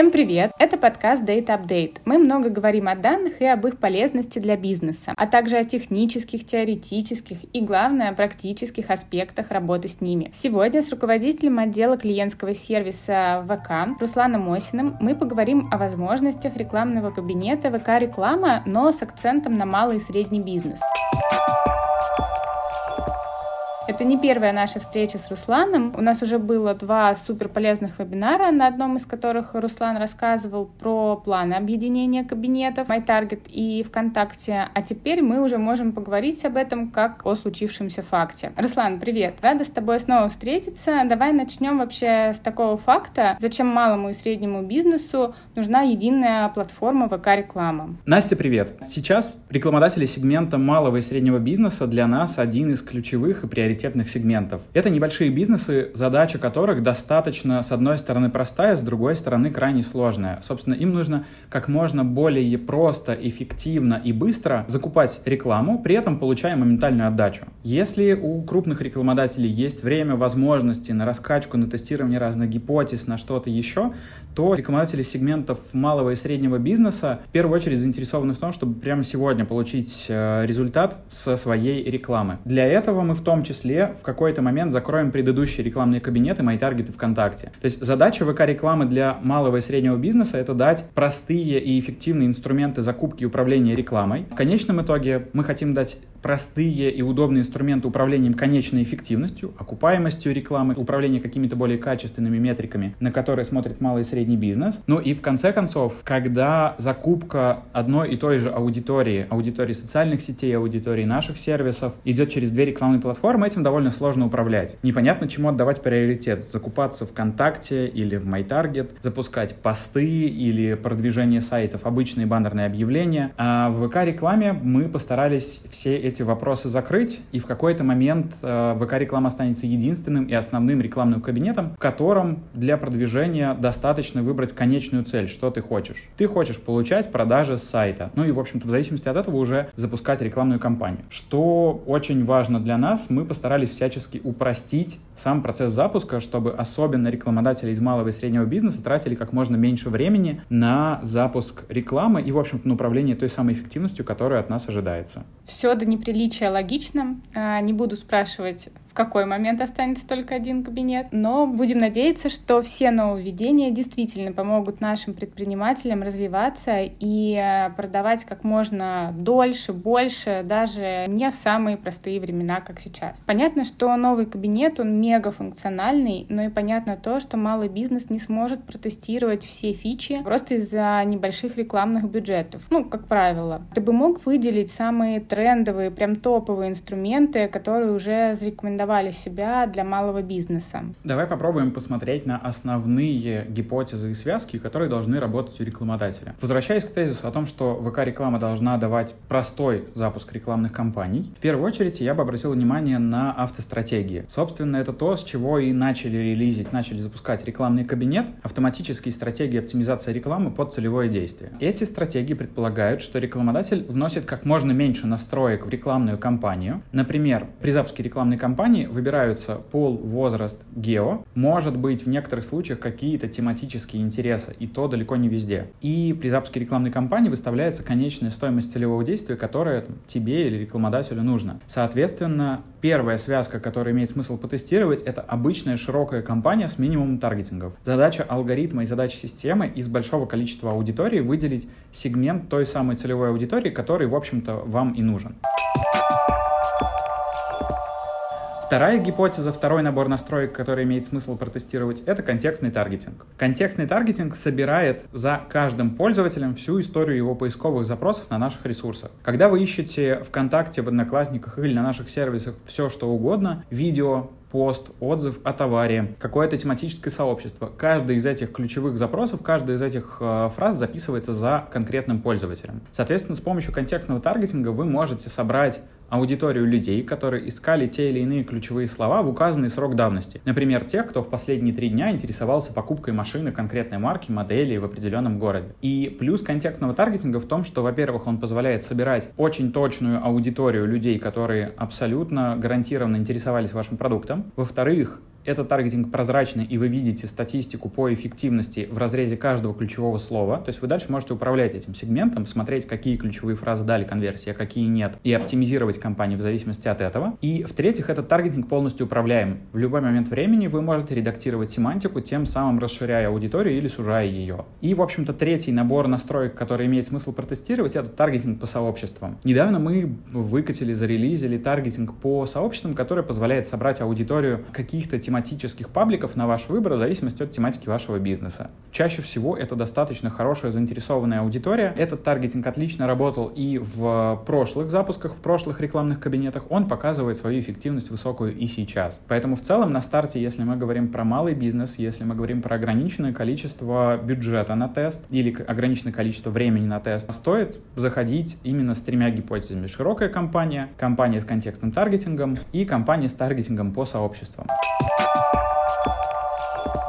Всем привет! Это подкаст Data Update. Мы много говорим о данных и об их полезности для бизнеса, а также о технических, теоретических и, главное, практических аспектах работы с ними. Сегодня с руководителем отдела клиентского сервиса ВК Русланом Осиным мы поговорим о возможностях рекламного кабинета ВК-реклама, но с акцентом на малый и средний бизнес. Это не первая наша встреча с Русланом. У нас уже было два супер полезных вебинара, на одном из которых Руслан рассказывал про планы объединения кабинетов MyTarget и ВКонтакте. А теперь мы уже можем поговорить об этом как о случившемся факте. Руслан, привет! Рада с тобой снова встретиться. Давай начнем вообще с такого факта, зачем малому и среднему бизнесу нужна единая платформа ВК-реклама. Настя, привет! Сейчас рекламодатели сегмента малого и среднего бизнеса для нас один из ключевых и приоритетных приоритетных сегментов. Это небольшие бизнесы, задача которых достаточно, с одной стороны, простая, с другой стороны, крайне сложная. Собственно, им нужно как можно более просто, эффективно и быстро закупать рекламу, при этом получая моментальную отдачу. Если у крупных рекламодателей есть время, возможности на раскачку, на тестирование разных гипотез, на что-то еще, то рекламодатели сегментов малого и среднего бизнеса в первую очередь заинтересованы в том, чтобы прямо сегодня получить э, результат со своей рекламы. Для этого мы в том числе числе в какой-то момент закроем предыдущие рекламные кабинеты MyTarget и ВКонтакте. То есть задача ВК-рекламы для малого и среднего бизнеса — это дать простые и эффективные инструменты закупки и управления рекламой. В конечном итоге мы хотим дать простые и удобные инструменты управления конечной эффективностью, окупаемостью рекламы, управления какими-то более качественными метриками, на которые смотрит малый и средний бизнес. Ну и в конце концов, когда закупка одной и той же аудитории, аудитории социальных сетей, аудитории наших сервисов идет через две рекламные платформы, этим довольно сложно управлять. Непонятно, чему отдавать приоритет. Закупаться ВКонтакте или в MyTarget, запускать посты или продвижение сайтов, обычные баннерные объявления. А в ВК-рекламе мы постарались все эти вопросы закрыть, и в какой-то момент э, ВК-реклама останется единственным и основным рекламным кабинетом, в котором для продвижения достаточно выбрать конечную цель, что ты хочешь. Ты хочешь получать продажи с сайта, ну и, в общем-то, в зависимости от этого уже запускать рекламную кампанию. Что очень важно для нас, мы постарались всячески упростить сам процесс запуска, чтобы особенно рекламодатели из малого и среднего бизнеса тратили как можно меньше времени на запуск рекламы и, в общем-то, на управление той самой эффективностью, которая от нас ожидается. Все до неприличия логично. А, не буду спрашивать, в какой момент останется только один кабинет. Но будем надеяться, что все нововведения действительно помогут нашим предпринимателям развиваться и э, продавать как можно дольше, больше, даже не в самые простые времена, как сейчас. Понятно, что новый кабинет, он мега функциональный, но и понятно то, что малый бизнес не сможет протестировать все фичи просто из-за небольших рекламных бюджетов. Ну, как правило. Ты бы мог выделить самые трендовые, прям топовые инструменты, которые уже зарекомендовали зарекомендовали себя для малого бизнеса. Давай попробуем посмотреть на основные гипотезы и связки, которые должны работать у рекламодателя. Возвращаясь к тезису о том, что ВК-реклама должна давать простой запуск рекламных кампаний, в первую очередь я бы обратил внимание на автостратегии. Собственно, это то, с чего и начали релизить, начали запускать рекламный кабинет, автоматические стратегии оптимизации рекламы под целевое действие. Эти стратегии предполагают, что рекламодатель вносит как можно меньше настроек в рекламную кампанию. Например, при запуске рекламной кампании компании выбираются пол, возраст, гео, может быть в некоторых случаях какие-то тематические интересы, и то далеко не везде. И при запуске рекламной кампании выставляется конечная стоимость целевого действия, которая тебе или рекламодателю нужна. Соответственно, первая связка, которая имеет смысл потестировать, это обычная широкая кампания с минимумом таргетингов. Задача алгоритма и задача системы из большого количества аудитории выделить сегмент той самой целевой аудитории, который, в общем-то, вам и нужен. Вторая гипотеза, второй набор настроек, который имеет смысл протестировать, это контекстный таргетинг. Контекстный таргетинг собирает за каждым пользователем всю историю его поисковых запросов на наших ресурсах. Когда вы ищете ВКонтакте, в Одноклассниках или на наших сервисах все, что угодно, видео, пост, отзыв о товаре, какое-то тематическое сообщество. Каждый из этих ключевых запросов, каждая из этих э, фраз записывается за конкретным пользователем. Соответственно, с помощью контекстного таргетинга вы можете собрать аудиторию людей, которые искали те или иные ключевые слова в указанный срок давности. Например, тех, кто в последние три дня интересовался покупкой машины конкретной марки, модели в определенном городе. И плюс контекстного таргетинга в том, что, во-первых, он позволяет собирать очень точную аудиторию людей, которые абсолютно гарантированно интересовались вашим продуктом. Во-вторых, этот таргетинг прозрачный, и вы видите статистику по эффективности в разрезе каждого ключевого слова. То есть вы дальше можете управлять этим сегментом, смотреть, какие ключевые фразы дали конверсии, а какие нет, и оптимизировать кампанию в зависимости от этого. И, в-третьих, этот таргетинг полностью управляем. В любой момент времени вы можете редактировать семантику, тем самым расширяя аудиторию или сужая ее. И, в общем-то, третий набор настроек, который имеет смысл протестировать, это таргетинг по сообществам. Недавно мы выкатили, зарелизили таргетинг по сообществам, который позволяет собрать аудиторию каких-то тематических пабликов на ваш выбор в зависимости от тематики вашего бизнеса. Чаще всего это достаточно хорошая заинтересованная аудитория. Этот таргетинг отлично работал и в прошлых запусках, в прошлых рекламных кабинетах. Он показывает свою эффективность высокую и сейчас. Поэтому в целом на старте, если мы говорим про малый бизнес, если мы говорим про ограниченное количество бюджета на тест или ограниченное количество времени на тест, стоит заходить именно с тремя гипотезами. Широкая компания, компания с контекстным таргетингом и компания с таргетингом по сообществам.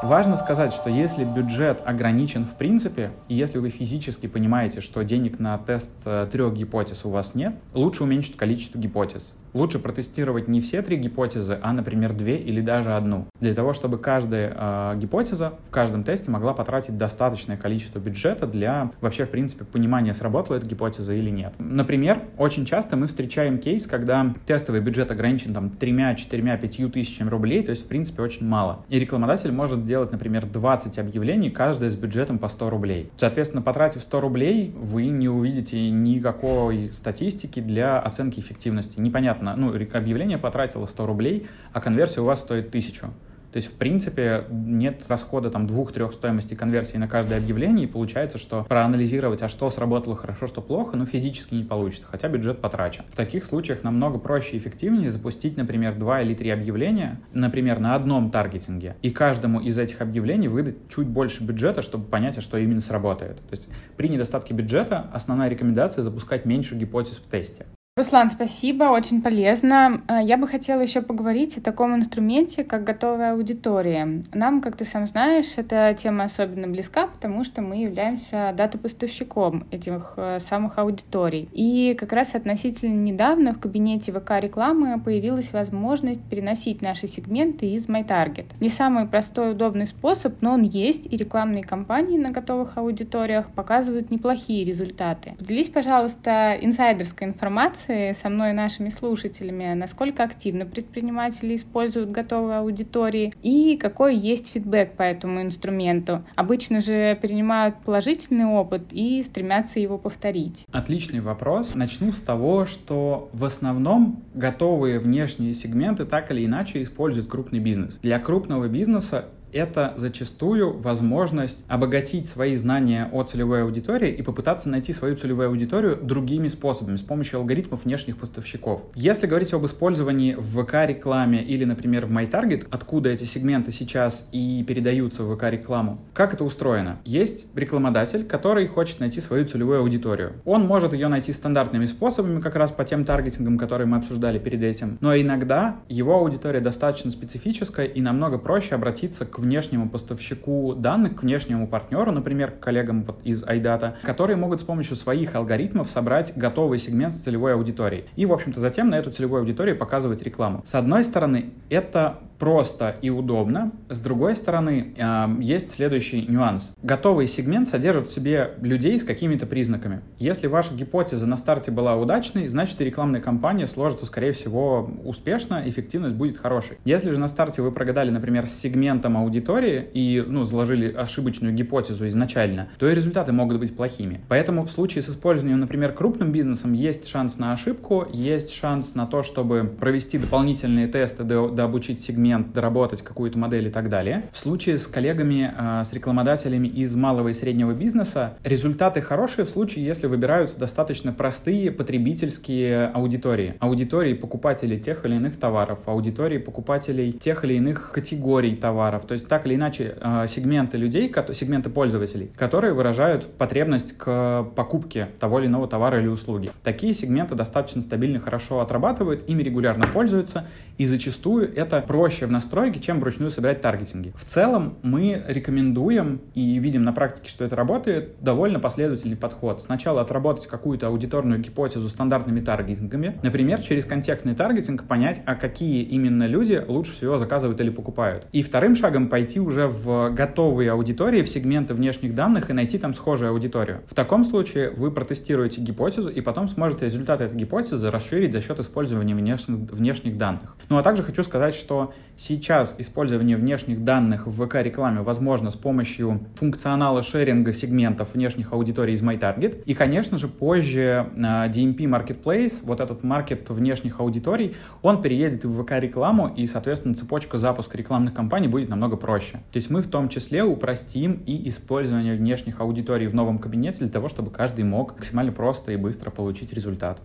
Важно сказать, что если бюджет ограничен в принципе, и если вы физически понимаете, что денег на тест э, трех гипотез у вас нет, лучше уменьшить количество гипотез. Лучше протестировать не все три гипотезы, а, например, две или даже одну. Для того, чтобы каждая э, гипотеза в каждом тесте могла потратить достаточное количество бюджета для вообще, в принципе, понимания, сработала эта гипотеза или нет. Например, очень часто мы встречаем кейс, когда тестовый бюджет ограничен там тремя, четырьмя, пятью тысячами рублей, то есть, в принципе, очень мало. И рекламодатель может сделать, например, 20 объявлений, каждое с бюджетом по 100 рублей. Соответственно, потратив 100 рублей, вы не увидите никакой статистики для оценки эффективности. Непонятно, ну, объявление потратило 100 рублей, а конверсия у вас стоит 1000. То есть, в принципе, нет расхода там двух-трех стоимостей конверсии на каждое объявление, и получается, что проанализировать, а что сработало хорошо, что плохо, ну, физически не получится, хотя бюджет потрачен. В таких случаях намного проще и эффективнее запустить, например, два или три объявления, например, на одном таргетинге, и каждому из этих объявлений выдать чуть больше бюджета, чтобы понять, а что именно сработает. То есть при недостатке бюджета основная рекомендация запускать меньше гипотез в тесте. Руслан, спасибо, очень полезно. А, я бы хотела еще поговорить о таком инструменте, как готовая аудитория. Нам, как ты сам знаешь, эта тема особенно близка, потому что мы являемся дата-поставщиком этих э, самых аудиторий. И как раз относительно недавно в кабинете ВК рекламы появилась возможность переносить наши сегменты из MyTarget. Не самый простой удобный способ, но он есть, и рекламные кампании на готовых аудиториях показывают неплохие результаты. Поделись, пожалуйста, инсайдерской информацией информации со мной и нашими слушателями, насколько активно предприниматели используют готовые аудитории и какой есть фидбэк по этому инструменту. Обычно же принимают положительный опыт и стремятся его повторить. Отличный вопрос. Начну с того, что в основном готовые внешние сегменты так или иначе использует крупный бизнес. Для крупного бизнеса это зачастую возможность обогатить свои знания о целевой аудитории и попытаться найти свою целевую аудиторию другими способами, с помощью алгоритмов внешних поставщиков. Если говорить об использовании в ВК-рекламе или, например, в MyTarget, откуда эти сегменты сейчас и передаются в ВК-рекламу, как это устроено? Есть рекламодатель, который хочет найти свою целевую аудиторию. Он может ее найти стандартными способами, как раз по тем таргетингам, которые мы обсуждали перед этим. Но иногда его аудитория достаточно специфическая и намного проще обратиться к внешнему поставщику данных, к внешнему партнеру, например, к коллегам вот из iData, которые могут с помощью своих алгоритмов собрать готовый сегмент с целевой аудиторией. И, в общем-то, затем на эту целевую аудиторию показывать рекламу. С одной стороны, это просто и удобно. С другой стороны, э, есть следующий нюанс. Готовый сегмент содержит в себе людей с какими-то признаками. Если ваша гипотеза на старте была удачной, значит и рекламная кампания сложится, скорее всего, успешно, эффективность будет хорошей. Если же на старте вы прогадали, например, с сегментом аудитории и ну, заложили ошибочную гипотезу изначально, то и результаты могут быть плохими. Поэтому в случае с использованием, например, крупным бизнесом есть шанс на ошибку, есть шанс на то, чтобы провести дополнительные тесты, дообучить сегмент инструмент, доработать какую-то модель и так далее. В случае с коллегами, а, с рекламодателями из малого и среднего бизнеса результаты хорошие в случае, если выбираются достаточно простые потребительские аудитории. Аудитории покупателей тех или иных товаров, аудитории покупателей тех или иных категорий товаров. То есть так или иначе э, сегменты людей, сегменты пользователей, которые выражают потребность к покупке того или иного товара или услуги. Такие сегменты достаточно стабильно, хорошо отрабатывают, ими регулярно пользуются, и зачастую это проще в настройке, чем вручную собирать таргетинги. В целом мы рекомендуем и видим на практике, что это работает, довольно последовательный подход. Сначала отработать какую-то аудиторную гипотезу стандартными таргетингами, например, через контекстный таргетинг понять, а какие именно люди лучше всего заказывают или покупают. И вторым шагом пойти уже в готовые аудитории, в сегменты внешних данных и найти там схожую аудиторию. В таком случае вы протестируете гипотезу и потом сможете результаты этой гипотезы расширить за счет использования внешних, внешних данных. Ну а также хочу сказать, что сейчас использование внешних данных в ВК-рекламе возможно с помощью функционала шеринга сегментов внешних аудиторий из MyTarget. И, конечно же, позже а, DMP Marketplace, вот этот маркет внешних аудиторий, он переедет в ВК-рекламу, и, соответственно, цепочка запуска рекламных кампаний будет намного проще. То есть мы в том числе упростим и использование внешних аудиторий в новом кабинете для того, чтобы каждый мог максимально просто и быстро получить результат.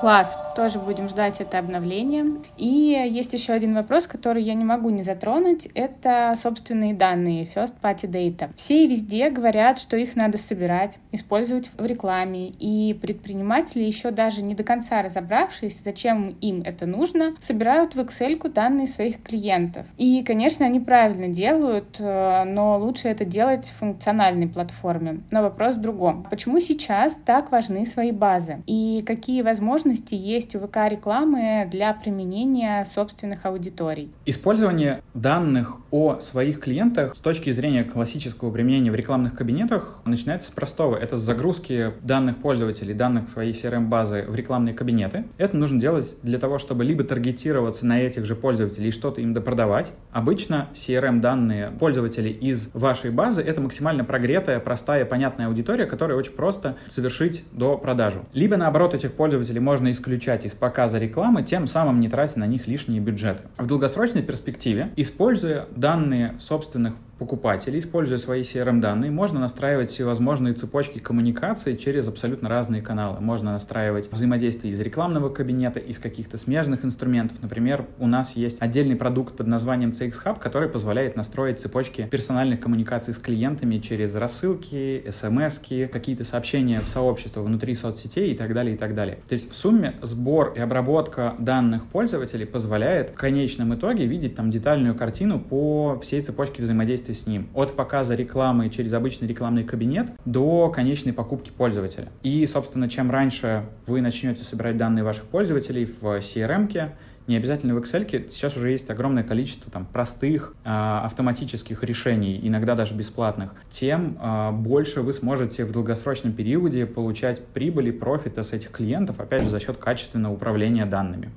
Класс, тоже будем ждать это обновление. И есть еще один вопрос, который я не могу не затронуть, это собственные данные, first party data. Все и везде говорят, что их надо собирать, использовать в рекламе, и предприниматели еще даже не до конца разобравшись, зачем им это нужно, собирают в Excel данные своих клиентов. И, конечно, они правильно делают, э, но лучше это делать в функциональной платформе. Но вопрос в другом. Почему сейчас так важны свои базы? И какие возможности возможности есть у ВК-рекламы для применения собственных аудиторий? Использование данных о своих клиентах с точки зрения классического применения в рекламных кабинетах начинается с простого. Это загрузки данных пользователей, данных своей CRM-базы в рекламные кабинеты. Это нужно делать для того, чтобы либо таргетироваться на этих же пользователей и что-то им допродавать. Обычно CRM-данные пользователей из вашей базы — это максимально прогретая, простая, понятная аудитория, которая очень просто совершить до продажу. Либо, наоборот, этих пользователей можно можно исключать из показа рекламы, тем самым не тратя на них лишние бюджеты. В долгосрочной перспективе, используя данные собственных покупателей, используя свои CRM-данные, можно настраивать всевозможные цепочки коммуникации через абсолютно разные каналы. Можно настраивать взаимодействие из рекламного кабинета, из каких-то смежных инструментов. Например, у нас есть отдельный продукт под названием CX Hub, который позволяет настроить цепочки персональных коммуникаций с клиентами через рассылки, смс какие-то сообщения в сообщество внутри соцсетей и так далее, и так далее. То есть в сумме сбор и обработка данных пользователей позволяет в конечном итоге видеть там детальную картину по всей цепочке взаимодействия взаимодействие с ним. От показа рекламы через обычный рекламный кабинет до конечной покупки пользователя. И, собственно, чем раньше вы начнете собирать данные ваших пользователей в CRM-ке, не обязательно в Excel, сейчас уже есть огромное количество там, простых э, автоматических решений, иногда даже бесплатных, тем э, больше вы сможете в долгосрочном периоде получать прибыли, профита с этих клиентов, опять же, за счет качественного управления данными.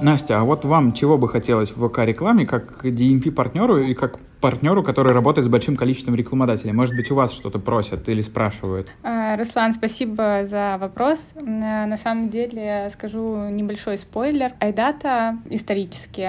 Настя, а вот вам чего бы хотелось в ВК-рекламе, как DMP-партнеру и как партнеру, который работает с большим количеством рекламодателей? Может быть, у вас что-то просят или спрашивают? А, Руслан, спасибо за вопрос. На самом деле, скажу небольшой спойлер. Айдата исторически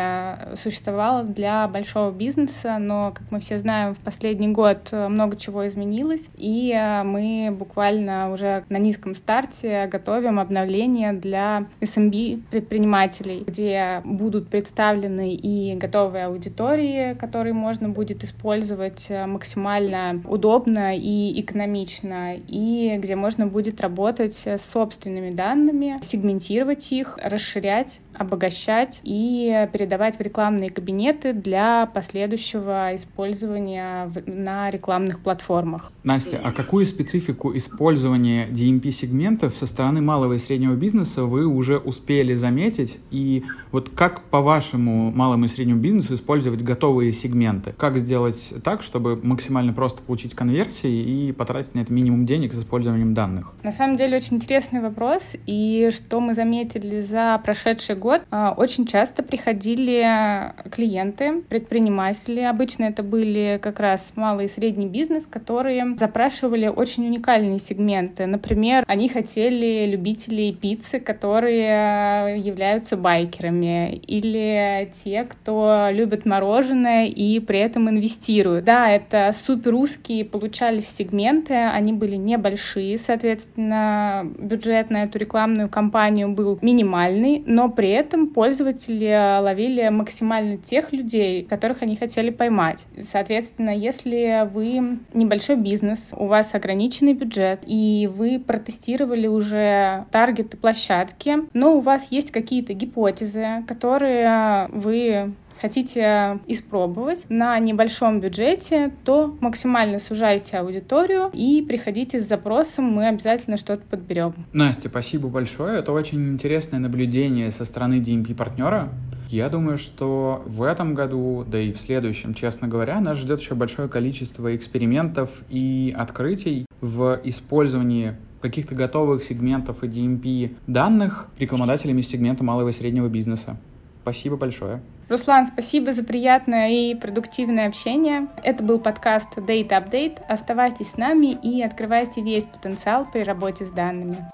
существовала для большого бизнеса, но, как мы все знаем, в последний год много чего изменилось, и мы буквально уже на низком старте готовим обновление для SMB предпринимателей, где будут представлены и готовые аудитории, которые можно будет использовать э, максимально удобно и экономично, и где можно будет работать с собственными данными, сегментировать их, расширять обогащать и передавать в рекламные кабинеты для последующего использования на рекламных платформах. Настя, а какую специфику использования DMP-сегментов со стороны малого и среднего бизнеса вы уже успели заметить? И вот как, по-вашему, малому и среднему бизнесу использовать готовые сегменты? Как сделать так, чтобы максимально просто получить конверсии и потратить на это минимум денег с использованием данных? На самом деле очень интересный вопрос. И что мы заметили за прошедший год, год а, очень часто приходили клиенты, предприниматели. Обычно это были как раз малый и средний бизнес, которые запрашивали очень уникальные сегменты. Например, они хотели любителей пиццы, которые являются байкерами, или те, кто любит мороженое и при этом инвестируют. Да, это супер узкие получались сегменты, они были небольшие, соответственно, бюджет на эту рекламную кампанию был минимальный, но при этом пользователи ловили максимально тех людей, которых они хотели поймать. Соответственно, если вы небольшой бизнес, у вас ограниченный бюджет, и вы протестировали уже таргеты площадки, но у вас есть какие-то гипотезы, которые вы хотите испробовать на небольшом бюджете, то максимально сужайте аудиторию и приходите с запросом, мы обязательно что-то подберем. Настя, спасибо большое. Это очень интересное наблюдение со стороны DMP-партнера. Я думаю, что в этом году, да и в следующем, честно говоря, нас ждет еще большое количество экспериментов и открытий в использовании каких-то готовых сегментов и DMP данных рекламодателями из сегмента малого и среднего бизнеса. Спасибо большое. Руслан, спасибо за приятное и продуктивное общение. Это был подкаст Date Update. Оставайтесь с нами и открывайте весь потенциал при работе с данными.